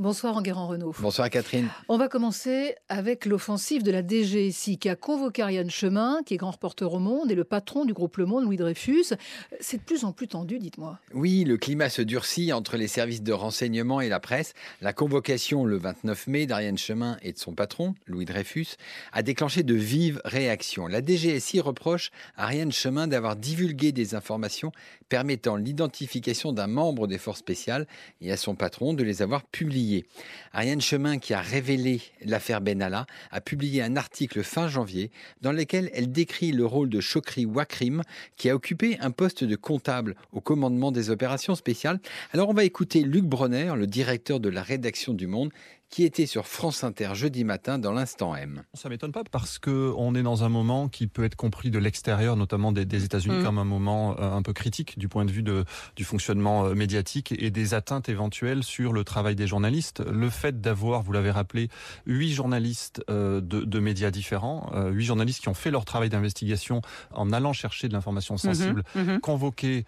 Bonsoir Enguerrand Renault. Bonsoir Catherine. On va commencer avec l'offensive de la DGSI qui a convoqué Ariane Chemin, qui est grand reporter au Monde et le patron du groupe Le Monde, Louis Dreyfus. C'est de plus en plus tendu, dites-moi. Oui, le climat se durcit entre les services de renseignement et la presse. La convocation le 29 mai d'Ariane Chemin et de son patron, Louis Dreyfus, a déclenché de vives réactions. La DGSI reproche à Ariane Chemin d'avoir divulgué des informations permettant l'identification d'un membre des forces spéciales et à son patron de les avoir publiées. Ariane Chemin, qui a révélé l'affaire Benalla, a publié un article fin janvier dans lequel elle décrit le rôle de Chokri Wakrim, qui a occupé un poste de comptable au commandement des opérations spéciales. Alors on va écouter Luc Bronner, le directeur de la rédaction du Monde, qui était sur France Inter jeudi matin dans l'instant M. Ça m'étonne pas parce que on est dans un moment qui peut être compris de l'extérieur, notamment des, États-Unis, mm. comme un moment euh, un peu critique du point de vue de, du fonctionnement euh, médiatique et des atteintes éventuelles sur le travail des journalistes. Le fait d'avoir, vous l'avez rappelé, huit journalistes euh, de, de, médias différents, huit journalistes qui ont fait leur travail d'investigation en allant chercher de l'information mm-hmm. sensible, mm-hmm. convoqués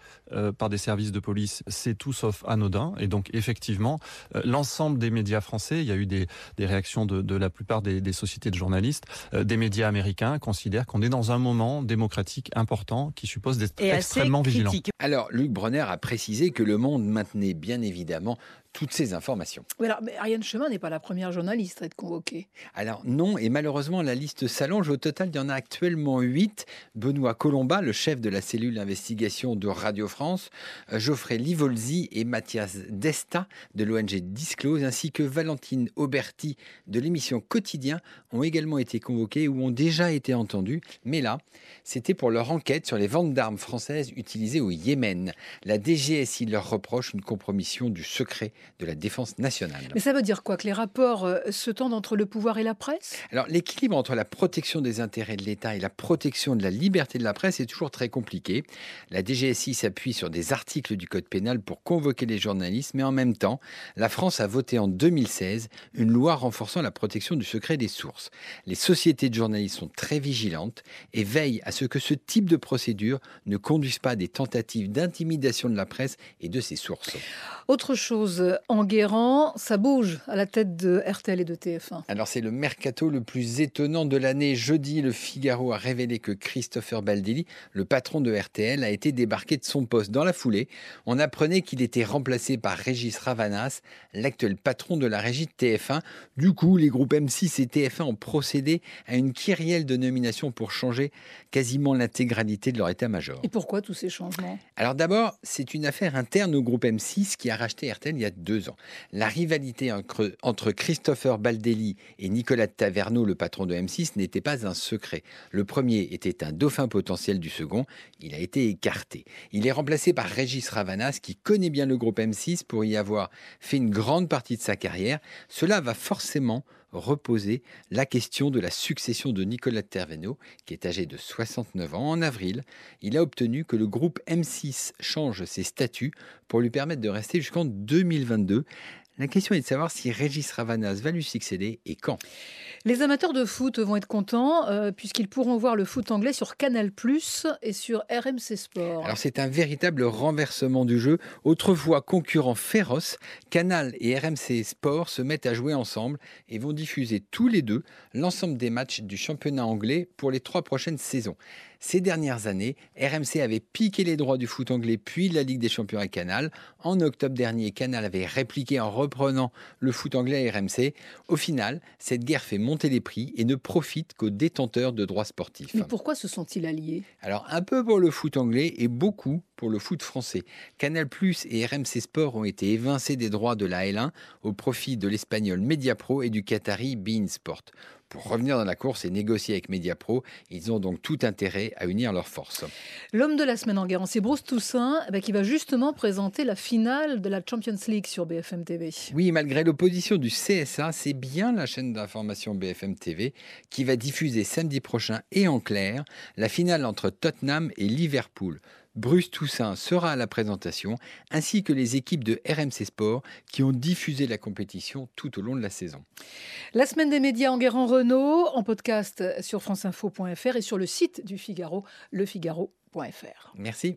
par des services de police, c'est tout sauf anodin. Et donc effectivement, l'ensemble des médias français, a eu des, réactions de, la plupart des, sociétés de journalistes, euh, des médias américains considèrent qu'on est dans un moment démocratique important qui suppose d'être extrêmement vigilant. Alors, Luc Bronner a précisé que Le Monde maintenait bien évidemment toutes ces informations. alors, mais Ariane Chemin n'est pas la première journaliste à être convoquée. Alors non, et malheureusement la liste s'allonge. Au total, il y en a actuellement huit. Benoît Colomba, le chef de la cellule d'investigation de Radio France, euh, Geoffrey Livolzi et Mathias Desta de l'ONG Disclose, ainsi que Valentine Auberti de l'émission Quotidien ont également été convoqués ou ont déjà été entendus. Mais là, c'était pour leur enquête sur les ventes d'armes françaises utilisées au Yémen. La DGSI leur reproche une compromission du secret de la défense nationale. Mais ça veut dire quoi Que les rapports euh, se tendent entre le pouvoir et la presse? Alors l'équilibre entre la protection des intérêts de l'État et la protection de la liberté de la presse est toujours très compliqué. La DGSI s'appuie sur des articles du Code pénal pour convoquer les journalistes, mais en même temps, la France a voté en 2016 une loi renforçant la protection du secret des sources. Les sociétés de journalistes sont très vigilantes et veillent à ce que ce type de procédure ne conduise pas à des tentatives d'intimidation de la presse et de ses sources. Autre chose, en Guérant, ça bouge à la tête de RTL et de TF1. Alors c'est le mercato le plus étonnant de l'année. Jeudi, le Figaro a révélé que Christopher Baldelli, le patron de RTL, a été débarqué de son poste. Dans la foulée, on apprenait qu'il était remplacé par Régis Ravanas, l'actuel patron de la régie de TF1. Du coup, les groupes M6 et TF1 ont procédé à une kyrielle de nominations pour changer quasiment l'intégralité de leur état-major. Et pourquoi tous ces changements? Alors d'abord, c'est une affaire interne au groupe M6 qui a racheté RTL il y a deux ans. La rivalité entre Christopher Baldelli et Nicolas Taverneau, le patron de M6, n'était pas un secret. Le premier était un dauphin potentiel du second. Il a été écarté. Il est remplacé par Régis Ravanas, qui connaît bien le groupe M6 pour y avoir fait une grande partie de sa carrière. Cela va forcément reposer la question de la succession de Nicolas Taverneau, qui est âgé de 69 ans. En avril, il a obtenu que le groupe M6 change ses statuts pour lui permettre de rester jusqu'en 2022. La question est de savoir si Régis Ravanas va lui succéder et quand. Les amateurs de foot vont être contents euh, puisqu'ils pourront voir le foot anglais sur Canal Plus et sur RMC Sport. Alors c'est un véritable renversement du jeu. Autrefois concurrents féroces, Canal et RMC Sport se mettent à jouer ensemble et vont diffuser tous les deux l'ensemble des matchs du championnat anglais pour les trois prochaines saisons. Ces dernières années, RMC avait piqué les droits du foot anglais puis la Ligue des Champions à Canal. En octobre dernier, Canal avait répliqué en reprenant le foot anglais à RMC. Au final, cette guerre fait monter les prix et ne profite qu'aux détenteurs de droits sportifs. Mais pourquoi se sont-ils alliés? Alors un peu pour le foot anglais et beaucoup pour le foot français. Canal Plus et RMC Sport ont été évincés des droits de la L1 au profit de l'espagnol Mediapro et du qatari Bein Sport pour revenir dans la course et négocier avec Mediapro. Ils ont donc tout intérêt à unir leurs forces. L'homme de la semaine en guerre, c'est Bruce Toussaint eh ben, qui va justement présenter la finale de la Champions League sur BFM TV. Oui, malgré l'opposition du CSA, c'est bien la chaîne d'information BFM TV qui va diffuser samedi prochain et en clair la finale entre Tottenham et Liverpool. Bruce Toussaint sera à la présentation, ainsi que les équipes de RMC Sport qui ont diffusé la compétition tout au long de la saison. La semaine des médias en guerre en Renault, en podcast sur franceinfo.fr et sur le site du Figaro, lefigaro.fr. Merci.